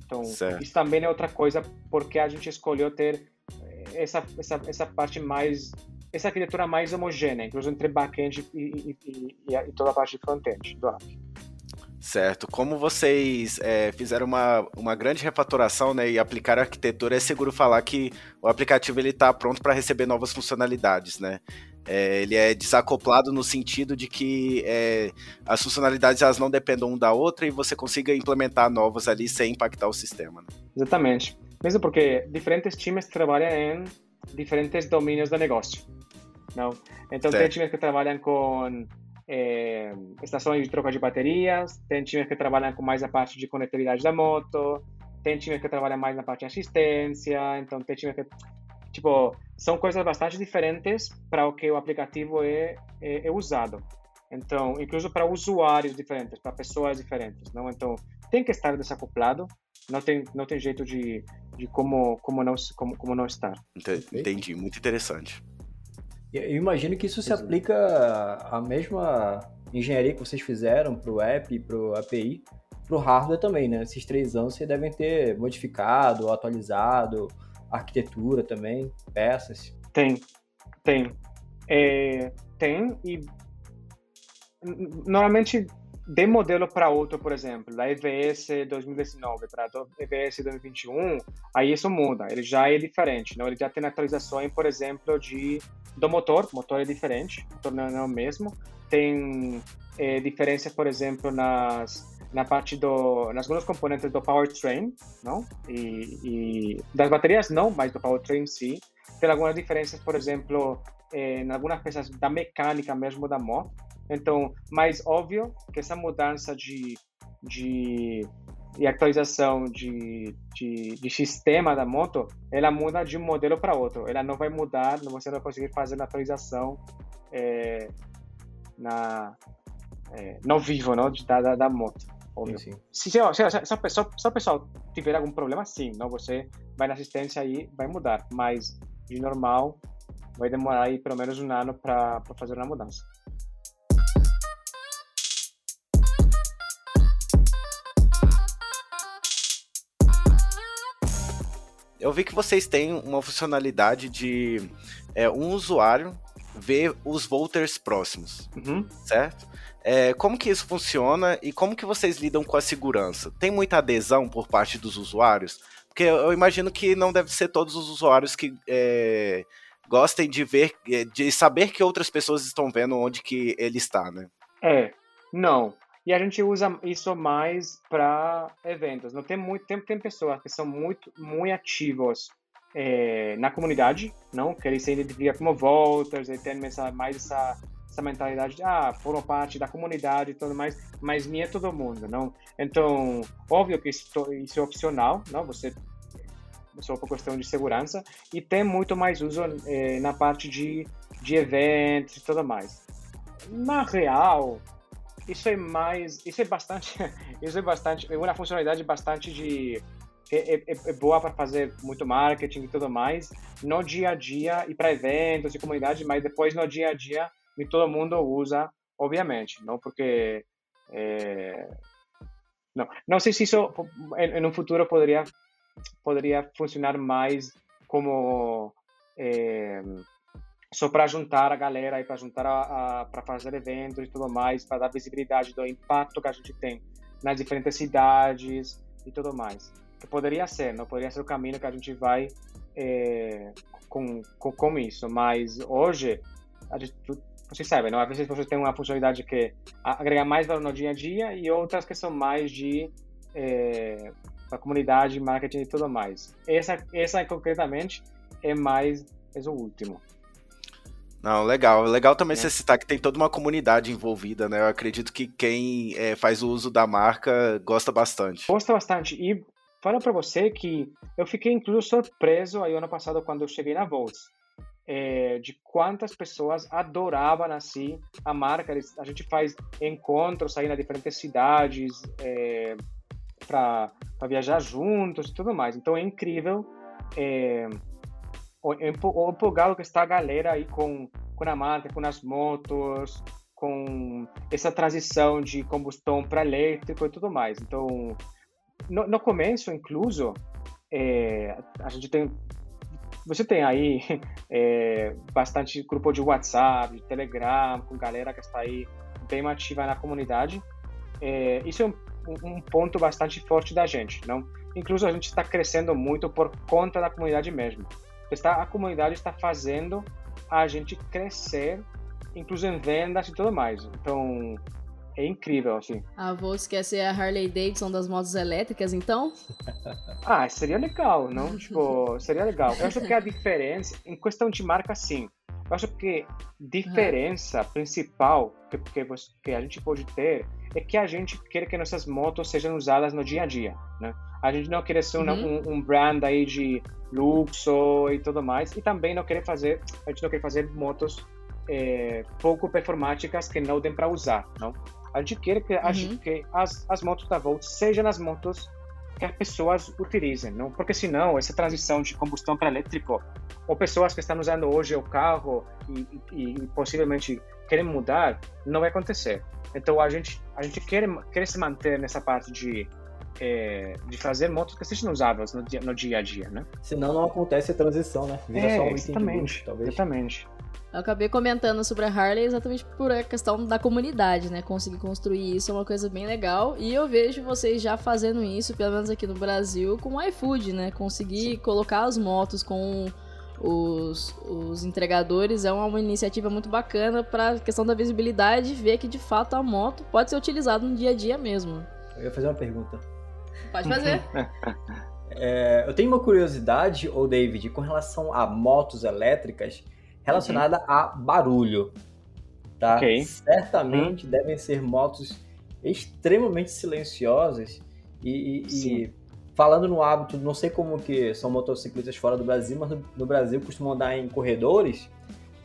Então, certo. isso também é outra coisa porque a gente escolheu ter essa, essa, essa parte mais, essa arquitetura mais homogênea, inclusive entre back-end e, e, e, e, toda a parte de front-end do app. Certo. Como vocês é, fizeram uma, uma grande refatoração né, e aplicaram a arquitetura, é seguro falar que o aplicativo está pronto para receber novas funcionalidades, né? É, ele é desacoplado no sentido de que é, as funcionalidades elas não dependem uma da outra e você consiga implementar novas ali sem impactar o sistema. Né? Exatamente. Mesmo porque diferentes times trabalham em diferentes domínios do negócio. Não? Então, certo. tem times que trabalham com é, estações de troca de baterias, tem times que trabalham com mais a parte de conectividade da moto, tem times que trabalham mais na parte de assistência, então tem times que tipo são coisas bastante diferentes para o que o aplicativo é, é, é usado. Então, incluso para usuários diferentes, para pessoas diferentes, não? Então, tem que estar desacoplado, não tem não tem jeito de, de como como não como, como não estar. Entendi, muito interessante. Eu imagino que isso se aplica à mesma engenharia que vocês fizeram para o app, para o API, para o hardware também, né? Esses três anos vocês devem ter modificado, atualizado, arquitetura também, peças. Tem, tem. É, tem e normalmente de modelo para outro, por exemplo, da EVS 2019 para EVS 2021, aí isso muda, ele já é diferente, não? ele já tem atualizações, por exemplo, de do motor, o motor é diferente, o motor não é o mesmo, tem é, diferenças, por exemplo, nas na parte do nas alguns componentes do powertrain, não? E, e, das baterias não, mas do powertrain sim. Tem algumas diferenças, por exemplo, eh, em algumas peças da mecânica mesmo da moto. Então, mais óbvio que essa mudança de, de, de atualização de, de, de, sistema da moto, ela muda de um modelo para outro. Ela não vai mudar, você não vai conseguir fazer a atualização é, na, é, no vivo não, da, da, da moto. Óbvio. Sim, sim. Se, se, se, se, se, o pessoal tiver algum problema, sim, não, você vai na assistência e vai mudar. Mas, de normal, vai demorar aí pelo menos um ano para fazer uma mudança. Eu vi que vocês têm uma funcionalidade de é, um usuário ver os voters próximos, uhum. certo? É, como que isso funciona e como que vocês lidam com a segurança? Tem muita adesão por parte dos usuários? Porque eu imagino que não deve ser todos os usuários que é, gostem de ver, é, de saber que outras pessoas estão vendo onde que ele está, né? É, não. E a gente usa isso mais para eventos. Não tem muito tempo tem pessoas que são muito muito ativos é, na comunidade, não? Que eles se identificam como voters, e tem essa, mais essa, essa mentalidade de ah, foram parte da comunidade e tudo mais, mas nem é todo mundo, não? Então, óbvio que isso, isso é opcional, não? Você só por questão de segurança e tem muito mais uso é, na parte de, de eventos e tudo mais. Na real, isso é mais, isso é bastante, [laughs] isso é bastante, é uma funcionalidade bastante de é, é, é boa para fazer muito marketing e tudo mais no dia a dia e para eventos e comunidade, mas depois no dia a dia e todo mundo usa, obviamente, não porque é, não, não sei se isso em, em um futuro poderia poderia funcionar mais como é, só para juntar a galera e para juntar a, a para fazer eventos e tudo mais, para dar visibilidade do impacto que a gente tem nas diferentes cidades e tudo mais. Que poderia ser, não poderia ser o caminho que a gente vai é, com, com, com, isso, mas hoje a gente, não? Às vezes você tem uma funcionalidade que agrega mais valor no dia a dia e outras que são mais de é, para comunidade, marketing e tudo mais. Essa, essa concretamente é mais é o último. Não, legal. Legal também é. você citar que tem toda uma comunidade envolvida, né? Eu acredito que quem é, faz o uso da marca gosta bastante. Gosta bastante. E falo para você que eu fiquei incluso surpreso aí ano passado quando eu cheguei na Volts. É, de quantas pessoas adoravam assim a marca. A gente faz encontros aí nas diferentes cidades é, para viajar juntos e tudo mais. Então é incrível é, o, empolgado que está a galera aí com, com a marca, com as motos, com essa transição de combustão para elétrico e tudo mais. Então, no, no começo, incluso, é, a gente tem você tem aí [laughs] é, bastante grupo de WhatsApp, de Telegram, com galera que está aí bem ativa na comunidade. É, isso é um, um, ponto bastante forte da gente, não? Incluso a gente está crescendo muito por conta da comunidade mesmo está, a comunidade está fazendo a gente crescer, incluso em vendas e tudo mais. Então, é incrível, assim. A você quer ser a Harley Davidson das motos elétricas, então? [laughs] ah, seria legal, não? tipo, [laughs] seria legal. Eu acho que a diferença, em questão de marca, sim. Eu acho que diferença principal que, que, que a gente pode ter é que a gente quer que nossas motos sejam usadas no dia a dia, né? A gente não quer ser Uhum. um, um brand aí de luxo e tudo mais, e também não quer fazer, a gente não quer fazer motos eh, pouco performáticas que não dêem para usar, não? A gente quer que, a Uhum. gente- que as, as motos da Volt sejam as motos que as pessoas utilizem, não? Porque senão essa transição de combustão para elétrico, ou pessoas que estão usando hoje o carro e, e- e possivelmente querem mudar, não vai acontecer. Então a gente a gente quer quer se manter nessa parte de eh, de fazer motos que sejam usáveis no dia, no dia a dia, né? Senão não acontece a transição, né? Vira É, só um item de exatamente, luxo, talvez. exatamente. Eu acabei comentando sobre a Harley exatamente por a questão da comunidade, né? Conseguir construir isso é uma coisa bem legal. E eu vejo vocês já fazendo isso, pelo menos aqui no Brasil, com o iFood, né? Conseguir colocar as motos com os, os entregadores é uma iniciativa muito bacana para a questão da visibilidade e ver que de fato a moto pode ser utilizada no dia a dia mesmo. Eu ia fazer uma pergunta. Pode fazer. [laughs] É, eu tenho uma curiosidade, ô David, com relação a motos elétricas relacionada a barulho. Tá? Ok. Certamente devem ser motos extremamente silenciosas e, e- e. falando no hábito, não sei como que são motociclistas fora do Brasil, mas no, Brasil costumam andar em corredores,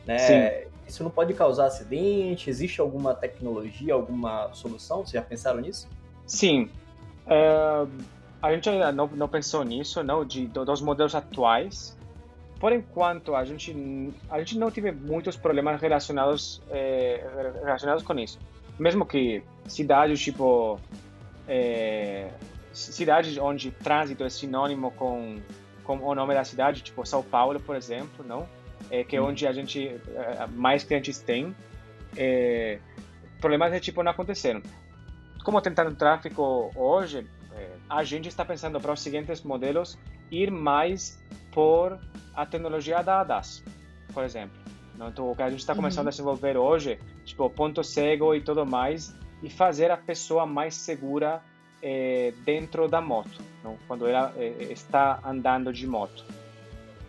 né? Sim. Isso não pode causar acidente? Existe alguma tecnologia, alguma solução? Vocês já pensaram nisso? Sim. Eh, a gente ainda não, não pensou nisso, não, de, do- dos modelos atuais. Por enquanto, a gente, a gente não teve muitos problemas relacionados, eh, relacionados com isso. Mesmo que cidades tipo. eh, cidades onde trânsito é sinônimo com, com o nome da cidade, tipo São Paulo, por exemplo, não? É, que é onde a gente eh, mais clientes tem. eh, problemas desse tipo não aconteceram como tem tanto tráfego hoje, a gente está pensando para os seguintes modelos ir mais por a tecnologia da ADAS, por exemplo. Então, o que a gente está começando Uhum. a desenvolver hoje, tipo ponto cego e tudo mais, e fazer a pessoa mais segura eh, dentro da moto, não? quando ela eh, está andando de moto.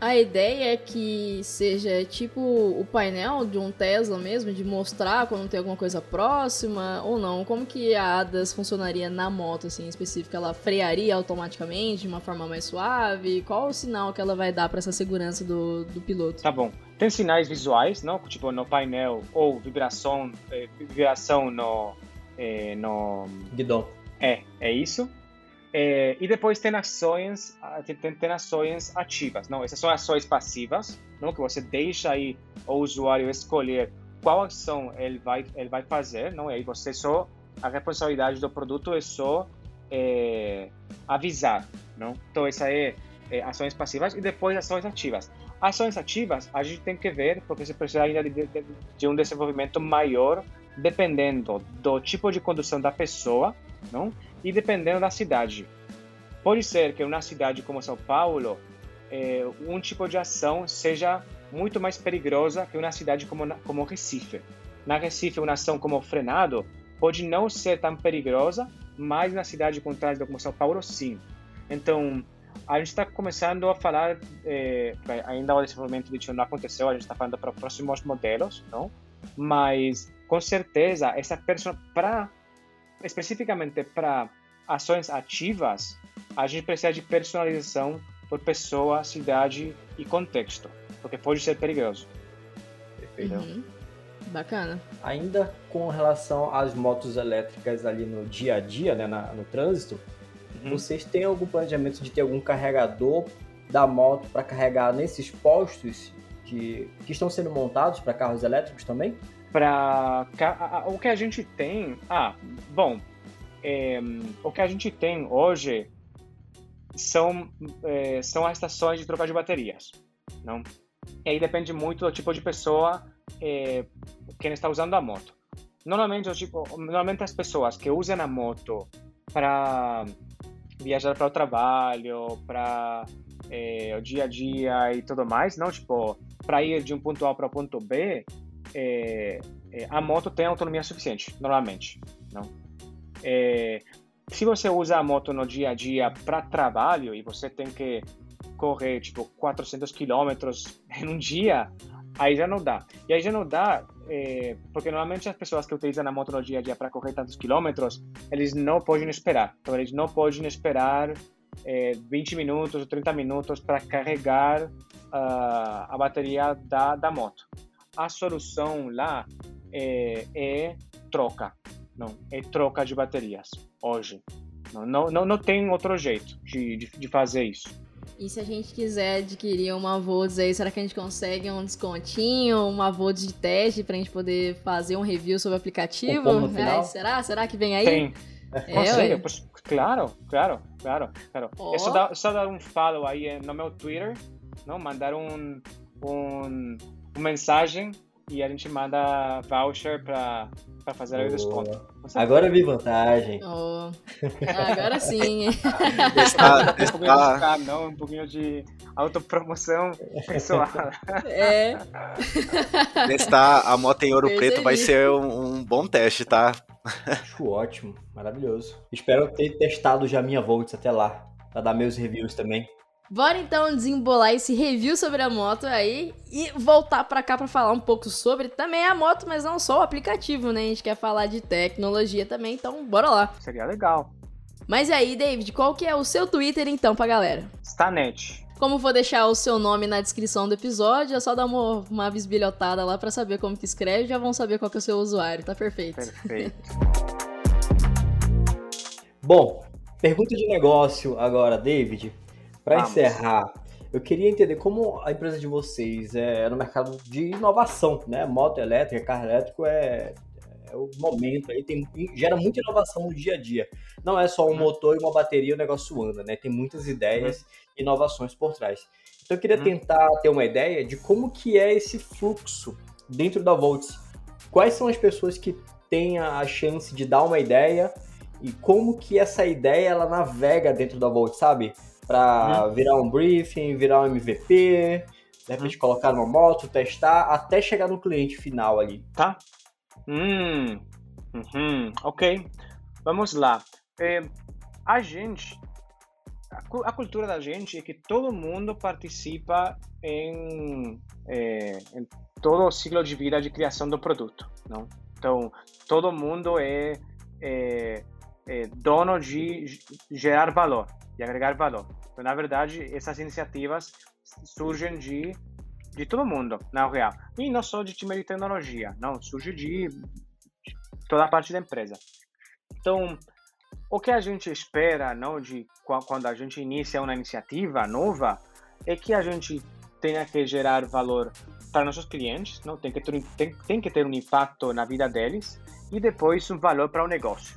A ideia é que seja tipo o painel de um Tesla mesmo, de mostrar quando tem alguma coisa próxima ou não. Como que a ADAS funcionaria na moto, assim, em específico? Ela frearia automaticamente de uma forma mais suave? Qual o sinal que ela vai dar para essa segurança do, do piloto? Tá bom. Tem sinais visuais, não? Tipo no painel ou vibração, eh, vibração no, eh, no Guidon. É, é isso. É, e depois tem ações, tem, tem ações ativas. Não, essas são ações passivas, não que você deixa aí o usuário escolher qual ação ele vai ele vai fazer, não? E aí você só a responsabilidade do produto é só é, avisar, não? Então essa é, é ações passivas e depois ações ativas. Ações ativas a gente tem que ver porque você precisa ainda de, de, de um desenvolvimento maior dependendo do tipo de condução da pessoa, não? E dependendo da cidade. Pode ser que uma cidade como São Paulo, eh, um tipo de ação seja muito mais perigosa que uma cidade como, como Recife. Na Recife, uma ação como frenado pode não ser tão perigosa, mas na cidade trânsito como São Paulo, sim. Então, a gente está começando a falar, eh, ainda o desenvolvimento disso não aconteceu, a gente está falando para os próximos modelos, não? Mas, com certeza, essa pessoa, para especificamente para ações ativas, a gente precisa de personalização por pessoa, cidade e contexto, porque pode ser perigoso. Perfeito. Uhum. Bacana. Ainda com relação às motos elétricas ali no dia a dia, né, na- no trânsito, Uhum. vocês têm algum planejamento de ter algum carregador da moto para carregar nesses postos de, que estão sendo montados para carros elétricos também? Para o que a gente tem, ah, bom, é, o que a gente tem hoje são é, são as estações de troca de baterias, não? E aí depende muito do tipo de pessoa é, quem está usando a moto. Normalmente, tipo, normalmente as pessoas que usam a moto para viajar para o trabalho, para é, o dia a dia e tudo mais, não tipo para ir de um ponto A para o ponto B, é, é, a moto tem autonomia suficiente, normalmente, não? É, se você usa a moto no dia a dia para trabalho e você tem que correr tipo 400 quilômetros [laughs] em um dia, Aí já não dá. E aí já não dá, é, porque normalmente as pessoas que utilizam a moto no dia a dia para correr tantos quilômetros, eles não podem esperar. Então, eles não podem esperar é, 20 minutos ou 30 minutos para carregar uh, a bateria da, da moto. A solução lá é, é troca, não, é troca de baterias hoje. Não, não, não, não tem outro jeito de, de, de fazer isso. E se a gente quiser adquirir uma Volts aí, será que a gente consegue um descontinho, uma Volts de teste pra gente poder fazer um review sobre o aplicativo? É, será? Será que vem aí? Tem. É, Consegue? Pois, claro, claro, claro, claro. Oh. É só dar, só dar um follow aí eh, no meu Twitter, não? mandar um, um, uma mensagem e a gente manda voucher para fazer oh. o desconto. Agora eu vi vantagem. Oh. Agora sim. está, [laughs] está... Um pouquinho de não, um pouquinho de autopromoção pessoal. [laughs] É. Testar a moto em ouro preto vai ser um, um bom teste, tá? Acho ótimo, maravilhoso. Espero ter testado já minha Volts até lá, para dar meus reviews também. Bora então desembolar esse review sobre a moto aí e voltar para cá para falar um pouco sobre também a moto, mas não só o aplicativo, né? A gente quer falar de tecnologia também, então bora lá. Seria legal. Mas aí, David, qual que é o seu Twitter então pra galera? Stanet. Como vou deixar o seu nome na descrição do episódio, é só dar uma, uma bisbilhotada lá para saber como que escreve, já vão saber qual que é o seu usuário, tá perfeito. Perfeito. [laughs] Bom, pergunta de negócio agora, David. Para encerrar, eu queria entender como a empresa de vocês é no mercado de inovação, né? Moto elétrica, carro elétrico é, é o momento aí, tem, gera muita inovação no dia a dia. Não é só um motor e uma bateria o negócio anda, né? Tem muitas ideias e inovações por trás. Então eu queria uhum. tentar ter uma ideia de como que é esse fluxo dentro da Volts. Quais são as pessoas que têm a chance de dar uma ideia e como que essa ideia ela navega dentro da Volts, sabe? Para uhum. virar um briefing, virar um MVP, de repente uhum. colocar numa moto, testar, até chegar no cliente final ali. Tá. Hum. Uhum. Ok. Vamos lá. É, a gente, a, cultura da gente é que todo mundo participa em, é, em todo o ciclo de vida de criação do produto, não? Então, todo mundo é, é, é dono de gerar valor de agregar valor. Então, na verdade, essas iniciativas surgem de de todo mundo, na real. E não só de time de tecnologia, não, surge de, de toda a parte da empresa. Então, o que a gente espera, não, de quando a gente inicia uma iniciativa nova, é que a gente tenha que gerar valor para nossos clientes, não, tem que ter, tem, tem que ter um impacto na vida deles e depois um valor para o negócio.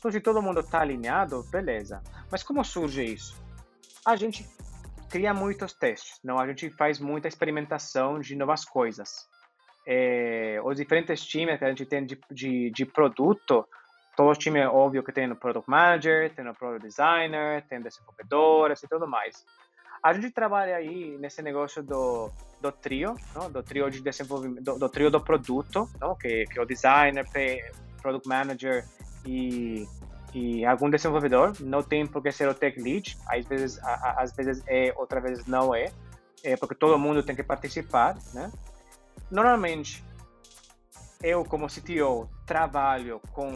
Então, se todo mundo está alinhado, beleza. Mas como surge isso? A gente cria muitos testes, não? A gente faz muita experimentação de novas coisas. É, os diferentes times que a gente tem de, de, de produto, todos os times, óbvio que tem o Product Manager, tem o Product Designer, tem desenvolvedores e tudo mais. A gente trabalha aí nesse negócio do, do trio, não? do trio de desenvolvimento, do, do trio do produto, não? Que, que é o designer, product manager e, e algum desenvolvedor. Não tem por que ser o tech lead, às vezes, às vezes é, outras vezes não é, é porque todo mundo tem que participar, né? Normalmente, eu como CTO trabalho com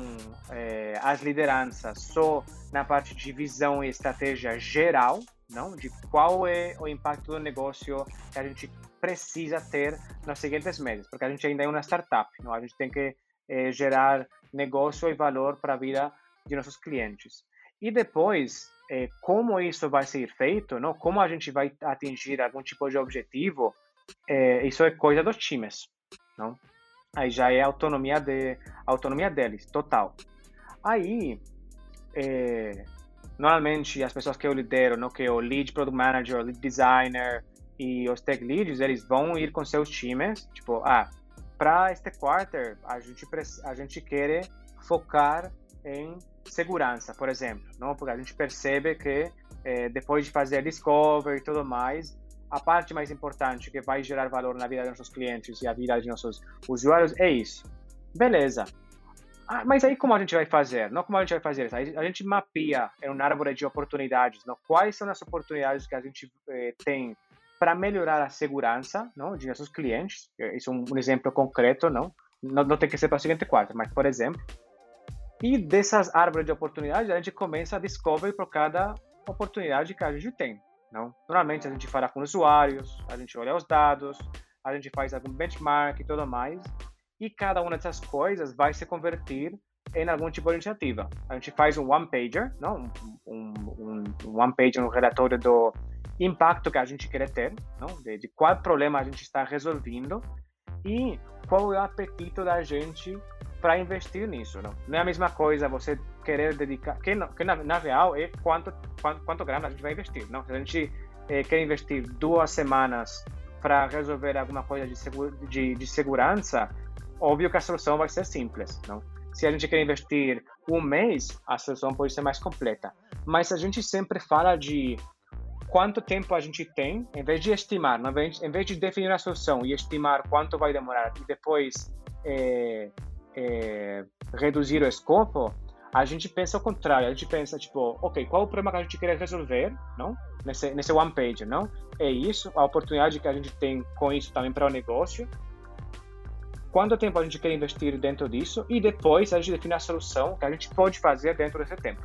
é, as lideranças só na parte de visão e estratégia geral, não de qual é o impacto do negócio que a gente precisa ter nos seguintes meses, porque a gente ainda é uma startup, não? a gente tem que é, gerar negócio e valor para a vida de nossos clientes. E depois, é, como isso vai ser feito, não? como a gente vai atingir algum tipo de objetivo, é, isso é coisa dos times. Não? Aí já é autonomia, de, autonomia deles, total. Aí, normalmente, as pessoas que eu lidero, não, que é o lead product manager, lead designer e os tech leads, eles vão ir com seus times, tipo, ah, para este quarter, a gente, a gente quer focar em segurança, por exemplo, não? porque a gente percebe que eh, depois de fazer discovery e tudo mais, a parte mais importante que vai gerar valor na vida dos nossos clientes e a vida de nossos usuários é isso. Beleza. Ah, mas aí como a gente vai fazer? Não como a gente vai fazer isso? A gente mapeia em uma árvore de oportunidades, não? quais são as oportunidades que a gente eh, tem para melhorar a segurança não, de nossos clientes. Isso é um, um exemplo concreto, não? não? Não tem que ser para o seguinte quadro, mas, por exemplo, e dessas árvores de oportunidades, a gente começa a descobrir por cada oportunidade que a gente tem. Não? Normalmente a gente fala com usuários, a gente olha os dados, a gente faz algum benchmark e tudo mais, e cada uma dessas coisas vai se convertir em algum tipo de iniciativa. A gente faz um one-pager, não? Um, um, um one-pager, um relatório do impacto que a gente quer ter, não? De, de qual problema a gente está resolvendo e qual é o apetite da gente para investir nisso. Não? não é a mesma coisa você querer dedicar, que, não, que na, na, real é quanto, quanto, quanto grana a gente vai investir. Não? Se a gente eh, quer investir duas semanas para resolver alguma coisa de, segura, de, de segurança, óbvio que a solução vai ser simples. Não? Se a gente quer investir um mês, a solução pode ser mais completa. Mas a gente sempre fala de quanto tempo a gente tem, em vez de estimar, em vez de definir a solução e estimar quanto vai demorar e depois é, é, reduzir o escopo, a gente pensa ao contrário. A gente pensa, tipo, ok, qual o problema que a gente quer resolver, não? Nesse, nesse one page, não? É isso, a oportunidade que a gente tem com isso também para o negócio quanto tempo a gente quer investir dentro disso e depois a gente define a solução que a gente pode fazer dentro desse tempo.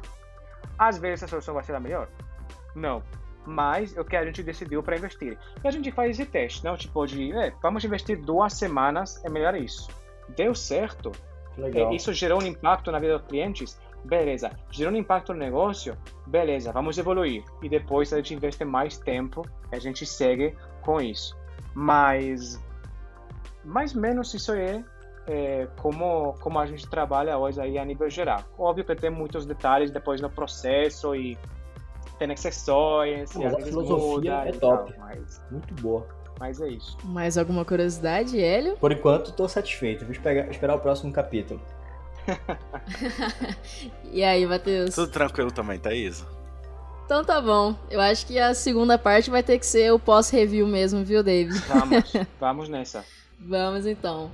Às vezes a solução vai ser a melhor? Não. Mas o que a gente decidiu para investir. E a gente faz esse teste, não? Tipo, de, é, vamos investir duas semanas, é melhor isso. Deu certo? É, isso gerou um impacto na vida dos clientes? Beleza. Gerou um impacto no negócio? Beleza, vamos evoluir. E depois a gente investe mais tempo a gente segue com isso. Mas mais ou menos isso é, é, como, como a gente trabalha hoje aí a nível geral. Óbvio que tem muitos detalhes depois no processo e tem mas a filosofia é top, tal, mas... muito boa. Mas é isso. Mais alguma curiosidade, Hélio? Por enquanto, estou satisfeito. Vou esperar, esperar o próximo capítulo. [laughs] e aí, Matheus? Tudo tranquilo também, Thaís? Então tá bom. Eu acho que a segunda parte vai ter que ser o pós-review mesmo, viu, David? Vamos, [laughs] vamos nessa. Vamos então.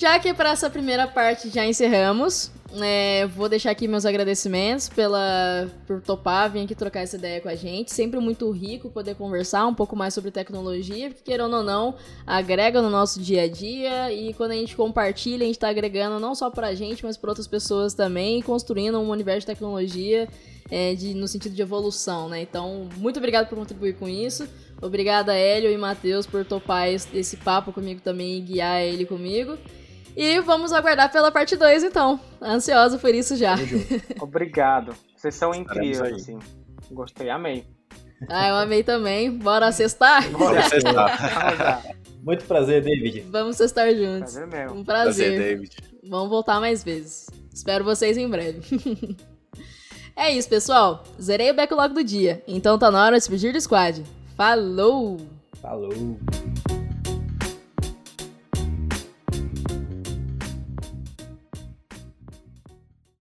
Já que para essa primeira parte já encerramos, é, vou deixar aqui meus agradecimentos pela, por topar, vir aqui trocar essa ideia com a gente. Sempre muito rico poder conversar um pouco mais sobre tecnologia, porque querendo ou não, agrega no nosso dia a dia e quando a gente compartilha, a gente está agregando não só para a gente, mas para outras pessoas também, construindo um universo de tecnologia é, de, no sentido de evolução, né? Então, muito obrigado por contribuir com isso. Obrigada, Hélio e Matheus, por topar esse, esse papo comigo também e guiar ele comigo. E vamos aguardar pela parte 2, então. Ansioso por isso já. [laughs] Obrigado. Vocês são incríveis, assim. Gostei, amei. Ah, eu amei também. Bora cestar? Bora cestar. [laughs] Muito prazer, David. Vamos cestar juntos. Prazer mesmo. Um prazer. prazer David. Vamos voltar mais vezes. Espero vocês em breve. [laughs] É isso, pessoal. Zerei o backlog do dia, então tá na hora de despedir do squad. Falou! Falou!